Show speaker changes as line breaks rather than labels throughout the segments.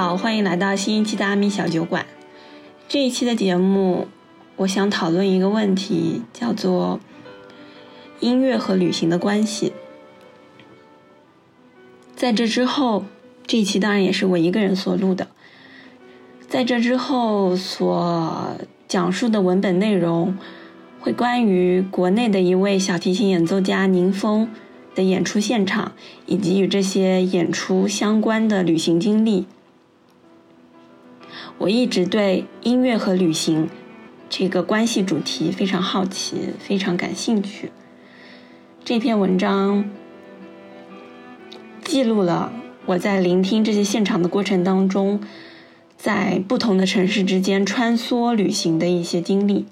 好，欢迎来到新一期的阿米小酒馆。这一期的节目，我想讨论一个问题，叫做音乐和旅行的关系。在这之后，这一期当然也是我一个人所录的。在这之后所讲述的文本内容，会关于国内的一位小提琴演奏家宁峰的演出现场，以及与这些演出相关的旅行经历。我一直对音乐和旅行这个关系主题非常好奇，非常感兴趣。这篇文章记录了我在聆听这些现场的过程当中，在不同的城市之间穿梭旅行的一些经历。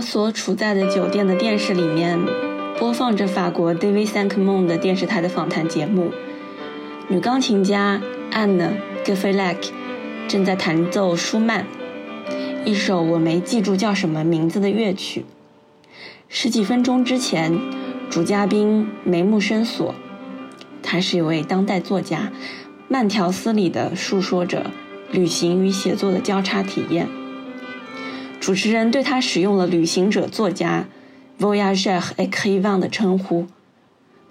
我所处在的酒店的电视里面播放着法国 David s a n k m o n 的电视台的访谈节目。女钢琴家 Anne g e f e l e c 正在弹奏舒曼一首我没记住叫什么名字的乐曲。十几分钟之前，主嘉宾眉目深锁，他是一位当代作家，慢条斯理地述说着旅行与写作的交叉体验。主持人对他使用了“旅行者作家 ”（Voyageur écrivain） 的称呼。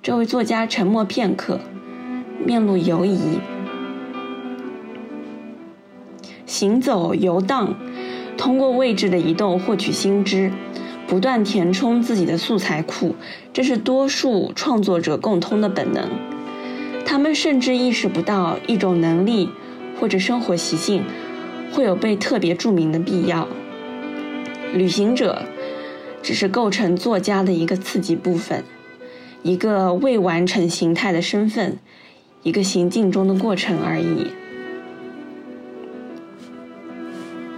这位作家沉默片刻，面露犹疑。行走、游荡，通过位置的移动获取新知，不断填充自己的素材库，这是多数创作者共通的本能。他们甚至意识不到一种能力或者生活习性会有被特别注明的必要。旅行者只是构成作家的一个刺激部分，一个未完成形态的身份，一个行进中的过程而已。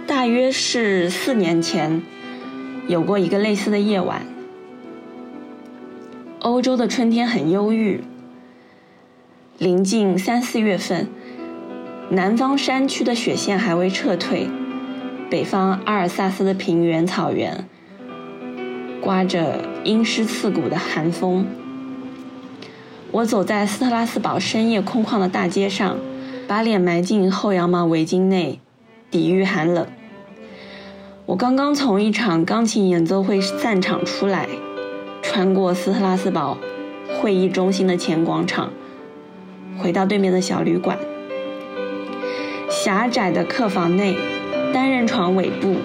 大约是四年前，有过一个类似的夜晚。欧洲的春天很忧郁，临近三四月份，南方山区的雪线还未撤退。北方阿尔萨斯的平原草原，刮着阴湿刺骨的寒风。我走在斯特拉斯堡深夜空旷的大街上，把脸埋进厚羊毛围巾内，抵御寒冷。我刚刚从一场钢琴演奏会散场出来，穿过斯特拉斯堡会议中心的前广场，回到对面的小旅馆。狭窄的客房内。单人床尾部，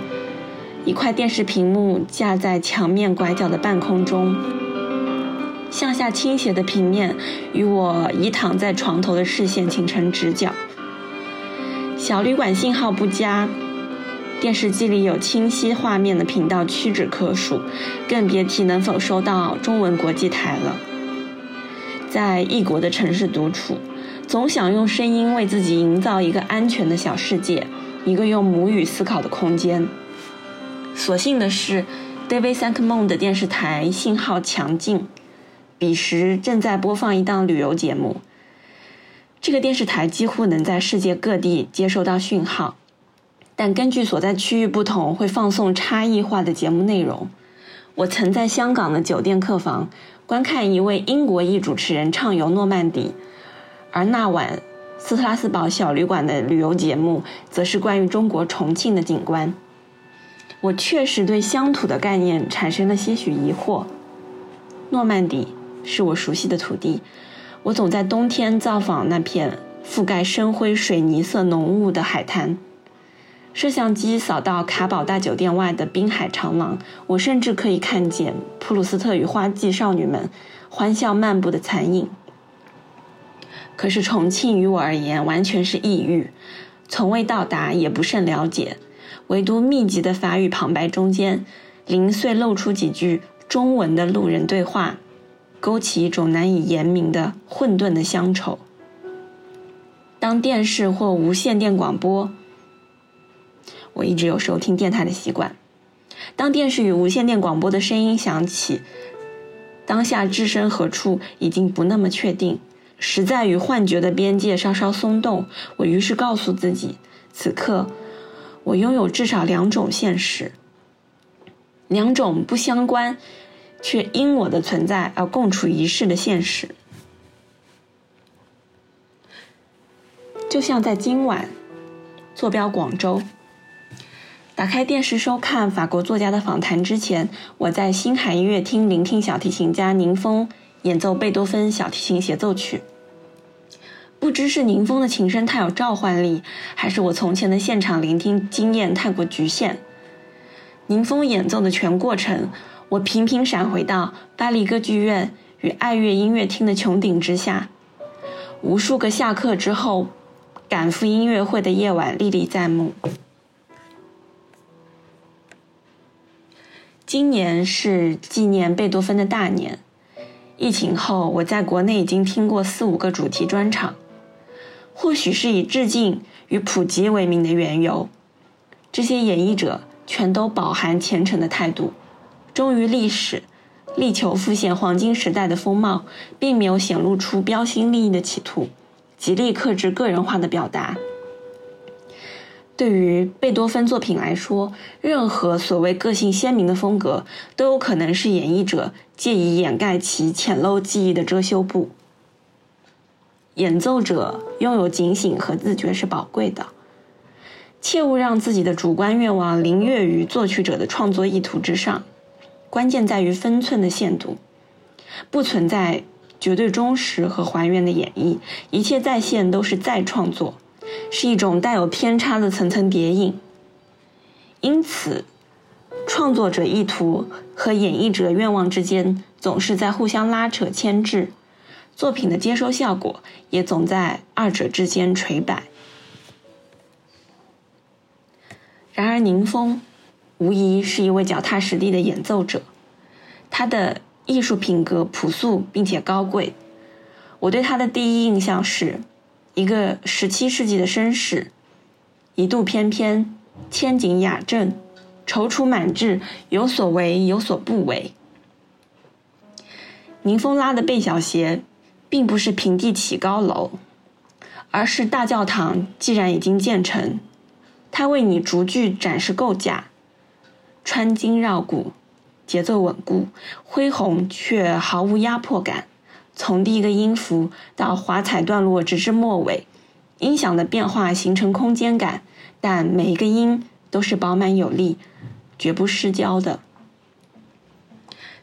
一块电视屏幕架在墙面拐角的半空中，向下倾斜的平面与我倚躺在床头的视线形成直角。小旅馆信号不佳，电视机里有清晰画面的频道屈指可数，更别提能否收到中文国际台了。在异国的城市独处，总想用声音为自己营造一个安全的小世界。一个用母语思考的空间。所幸的是，David s a n k m o n 的电视台信号强劲，彼时正在播放一档旅游节目。这个电视台几乎能在世界各地接收到讯号，但根据所在区域不同，会放送差异化的节目内容。我曾在香港的酒店客房观看一位英国裔主持人畅游诺曼底，而那晚。斯特拉斯堡小旅馆的旅游节目，则是关于中国重庆的景观。我确实对乡土的概念产生了些许疑惑。诺曼底是我熟悉的土地，我总在冬天造访那片覆盖深灰水泥色浓雾的海滩。摄像机扫到卡宝大酒店外的滨海长廊，我甚至可以看见普鲁斯特与花季少女们欢笑漫步的残影。可是重庆于我而言完全是异域，从未到达，也不甚了解。唯独密集的法语旁白中间，零碎露出几句中文的路人对话，勾起一种难以言明的混沌的乡愁。当电视或无线电广播，我一直有收听电台的习惯。当电视与无线电广播的声音响起，当下置身何处已经不那么确定。实在与幻觉的边界稍稍松动，我于是告诉自己，此刻我拥有至少两种现实，两种不相关，却因我的存在而共处一室的现实。就像在今晚，坐标广州。打开电视收看法国作家的访谈之前，我在星海音乐厅聆听小提琴家宁峰演奏贝多芬小提琴协奏曲。不知是宁峰的琴声太有召唤力，还是我从前的现场聆听经验太过局限。宁峰演奏的全过程，我频频闪回到巴黎歌剧院与爱乐音乐厅的穹顶之下，无数个下课之后赶赴音乐会的夜晚历历在目。今年是纪念贝多芬的大年。疫情后，我在国内已经听过四五个主题专场。或许是以致敬与普及为名的缘由，这些演绎者全都饱含虔诚的态度，忠于历史，力求复现黄金时代的风貌，并没有显露出标新立异的企图，极力克制个人化的表达。对于贝多芬作品来说，任何所谓个性鲜明的风格，都有可能是演绎者借以掩盖其浅陋记忆的遮羞布。演奏者拥有警醒和自觉是宝贵的，切勿让自己的主观愿望凌越于作曲者的创作意图之上。关键在于分寸的限度，不存在绝对忠实和还原的演绎，一切再现都是再创作。是一种带有偏差的层层叠影，因此，创作者意图和演绎者愿望之间总是在互相拉扯牵制，作品的接收效果也总在二者之间垂摆。然而，宁峰无疑是一位脚踏实地的演奏者，他的艺术品格朴素并且高贵。我对他的第一印象是。一个十七世纪的绅士，一度翩翩，千景雅正，踌躇满志，有所为有所不为。宁峰拉的贝小鞋，并不是平地起高楼，而是大教堂既然已经建成，他为你逐句展示构架，穿筋绕骨，节奏稳固，恢宏却毫无压迫感。从第一个音符到华彩段落，直至末尾，音响的变化形成空间感，但每一个音都是饱满有力，绝不失焦的。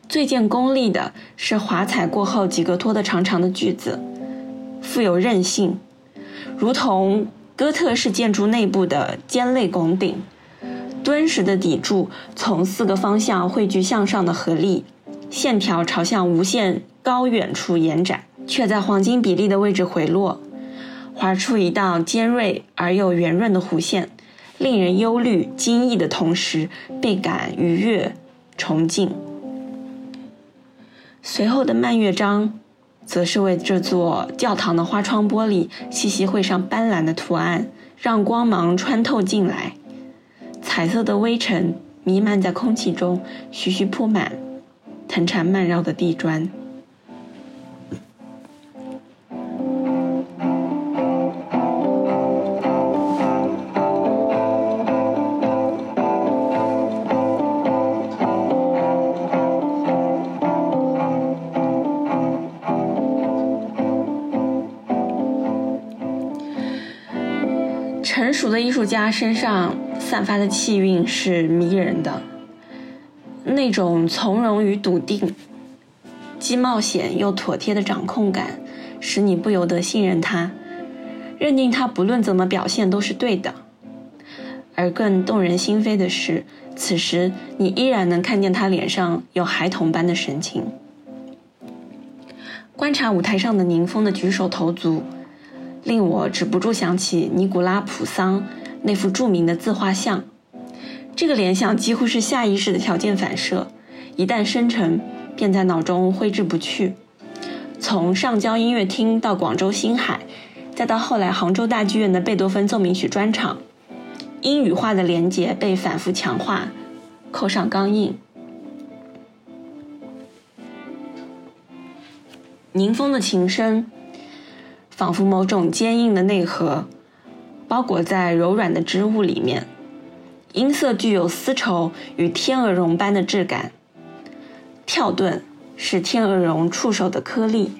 最见功力的是华彩过后几个拖得长长的句子，富有韧性，如同哥特式建筑内部的尖肋拱顶，敦实的底柱从四个方向汇聚向上的合力，线条朝向无限。高远处延展，却在黄金比例的位置回落，划出一道尖锐而又圆润的弧线，令人忧虑、惊异的同时，倍感愉悦、崇敬。随后的慢乐章，则是为这座教堂的花窗玻璃细细绘上斑斓的图案，让光芒穿透进来，彩色的微尘弥漫在空气中，徐徐铺满藤缠蔓绕的地砖。熟的艺术家身上散发的气韵是迷人的，那种从容与笃定，既冒险又妥帖的掌控感，使你不由得信任他，认定他不论怎么表现都是对的。而更动人心扉的是，此时你依然能看见他脸上有孩童般的神情。观察舞台上的宁峰的举手投足。令我止不住想起尼古拉·普桑那幅著名的自画像，这个联想几乎是下意识的条件反射，一旦生成，便在脑中挥之不去。从上交音乐厅到广州星海，再到后来杭州大剧院的贝多芬奏鸣曲专场，音语化的连结被反复强化，扣上钢印。宁峰的琴声。仿佛某种坚硬的内核，包裹在柔软的织物里面。音色具有丝绸与天鹅绒般的质感，跳顿是天鹅绒触手的颗粒，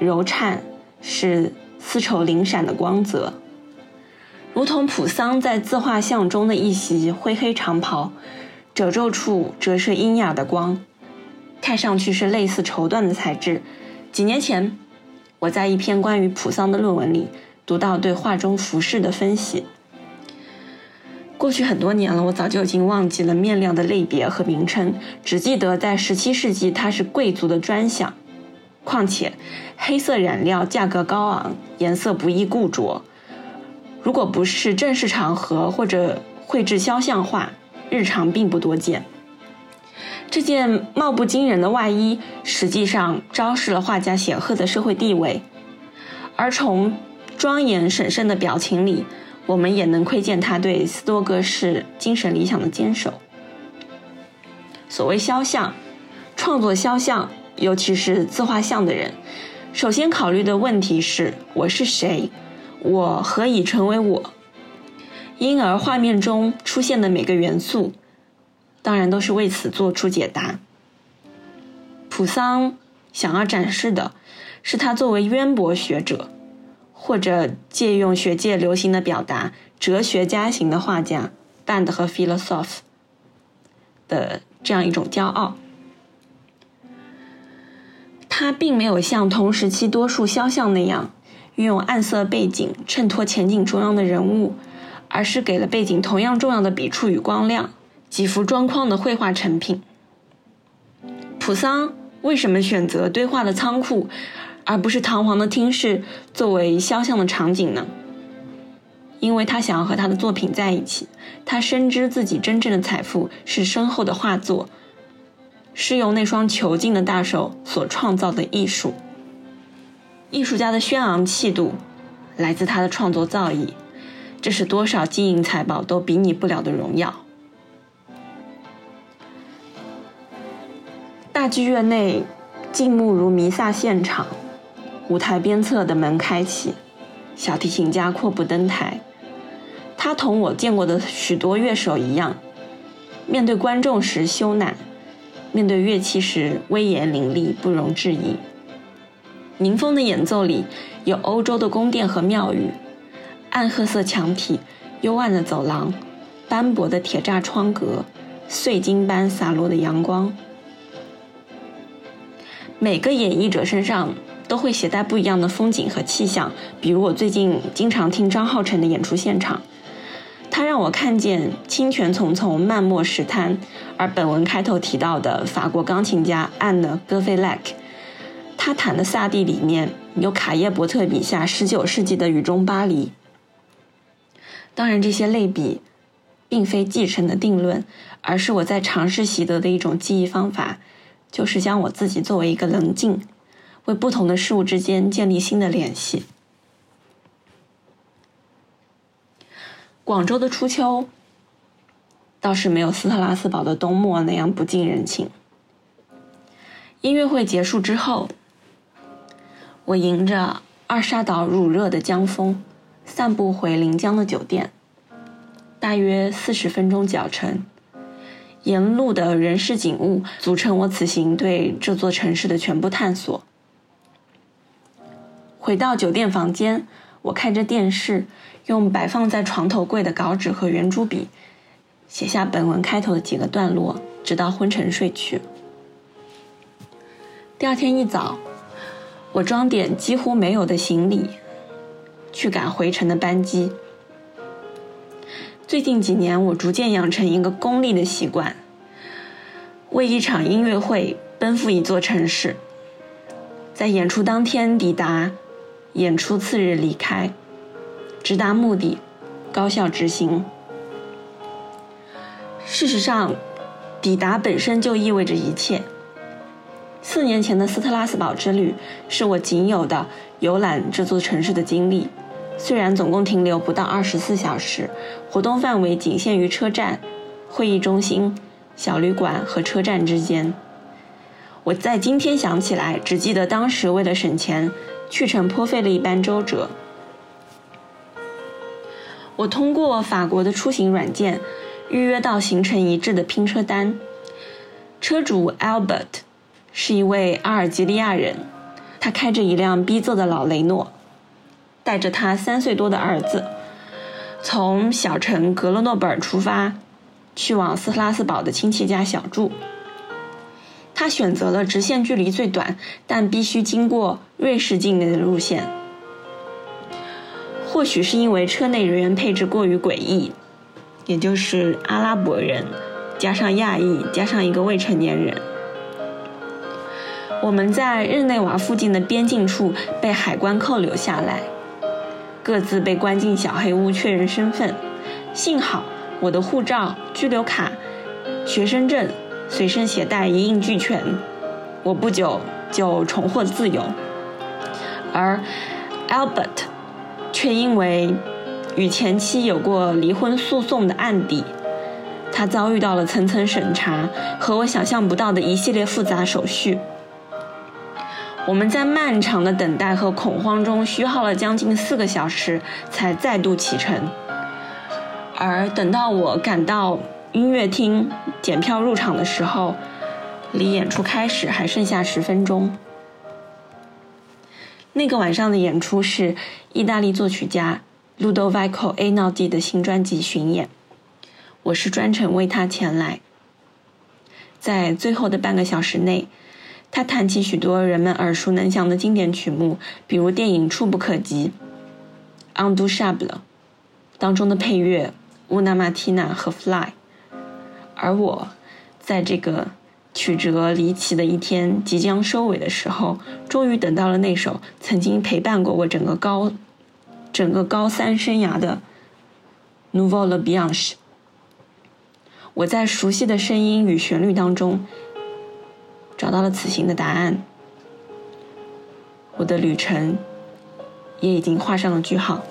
柔颤是丝绸零闪的光泽，如同普桑在自画像中的一袭灰黑长袍，褶皱处折射阴雅的光，看上去是类似绸缎的材质。几年前，我在一篇关于普桑的论文里读到对画中服饰的分析。过去很多年了，我早就已经忘记了面料的类别和名称，只记得在17世纪它是贵族的专享。况且，黑色染料价格高昂，颜色不易固着。如果不是正式场合或者绘制肖像画，日常并不多见。这件貌不惊人的外衣，实际上昭示了画家显赫的社会地位，而从庄严审慎的表情里。我们也能窥见他对斯多格式精神理想的坚守。所谓肖像，创作肖像，尤其是自画像的人，首先考虑的问题是：我是谁？我何以成为我？因而，画面中出现的每个元素，当然都是为此做出解答。普桑想要展示的，是他作为渊博学者。或者借用学界流行的表达，哲学家型的画家，band 和 philosoph 的这样一种骄傲。他并没有像同时期多数肖像那样运用暗色背景衬托前景中央的人物，而是给了背景同样重要的笔触与光亮，几幅装框的绘画成品。普桑为什么选择堆画的仓库？而不是堂皇的厅室作为肖像的场景呢？因为他想要和他的作品在一起，他深知自己真正的财富是深厚的画作，是由那双囚禁的大手所创造的艺术。艺术家的轩昂气度来自他的创作造诣，这是多少金银财宝都比拟不了的荣耀。大剧院内，静穆如弥撒现场。舞台边侧的门开启，小提琴家阔步登台。他同我见过的许多乐手一样，面对观众时羞赧，面对乐器时威严凌厉，不容置疑。宁风的演奏里有欧洲的宫殿和庙宇，暗褐色墙体，幽暗的走廊，斑驳的铁栅窗格，碎金般洒落的阳光。每个演绎者身上。都会携带不一样的风景和气象，比如我最近经常听张浩辰的演出现场，他让我看见清泉淙淙、漫墨石滩，而本文开头提到的法国钢琴家安德·戈菲莱克，他弹的萨蒂里面有卡耶伯特笔下19世纪的雨中巴黎。当然，这些类比并非继承的定论，而是我在尝试习得的一种记忆方法，就是将我自己作为一个棱镜。为不同的事物之间建立新的联系。广州的初秋倒是没有斯特拉斯堡的冬末那样不近人情。音乐会结束之后，我迎着二沙岛乳热的江风，散步回临江的酒店，大约四十分钟脚程。沿路的人事景物组成我此行对这座城市的全部探索。回到酒店房间，我开着电视，用摆放在床头柜的稿纸和圆珠笔，写下本文开头的几个段落，直到昏沉睡去。第二天一早，我装点几乎没有的行李，去赶回程的班机。最近几年，我逐渐养成一个功利的习惯：为一场音乐会奔赴一座城市，在演出当天抵达。演出次日离开，直达目的，高效执行。事实上，抵达本身就意味着一切。四年前的斯特拉斯堡之旅是我仅有的游览这座城市的经历，虽然总共停留不到二十四小时，活动范围仅限于车站、会议中心、小旅馆和车站之间。我在今天想起来，只记得当时为了省钱。去程颇费了一番周折。我通过法国的出行软件预约到行程一致的拼车单。车主 Albert 是一位阿尔及利亚人，他开着一辆逼仄的老雷诺，带着他三岁多的儿子，从小城格勒诺贝尔出发，去往斯特拉斯堡的亲戚家小住。他选择了直线距离最短，但必须经过瑞士境内的路线。或许是因为车内人员配置过于诡异，也就是阿拉伯人，加上亚裔，加上一个未成年人。我们在日内瓦附近的边境处被海关扣留下来，各自被关进小黑屋确认身份。幸好我的护照、居留卡、学生证随身携带一应俱全，我不久就重获自由。而 Albert。却因为与前妻有过离婚诉讼的案底，他遭遇到了层层审查和我想象不到的一系列复杂手续。我们在漫长的等待和恐慌中虚耗了将近四个小时，才再度启程。而等到我赶到音乐厅检票入场的时候，离演出开始还剩下十分钟。那个晚上的演出是意大利作曲家 Ludovico Einaudi 的新专辑巡演，我是专程为他前来。在最后的半个小时内，他弹起许多人们耳熟能详的经典曲目，比如电影《触不可及》《Undouchable》当中的配乐《乌纳马蒂娜》和《Fly》，而我在这个。曲折离奇的一天即将收尾的时候，终于等到了那首曾经陪伴过我整个高、整个高三生涯的《Nouvelle Bianche》。我在熟悉的声音与旋律当中找到了此行的答案，我的旅程也已经画上了句号。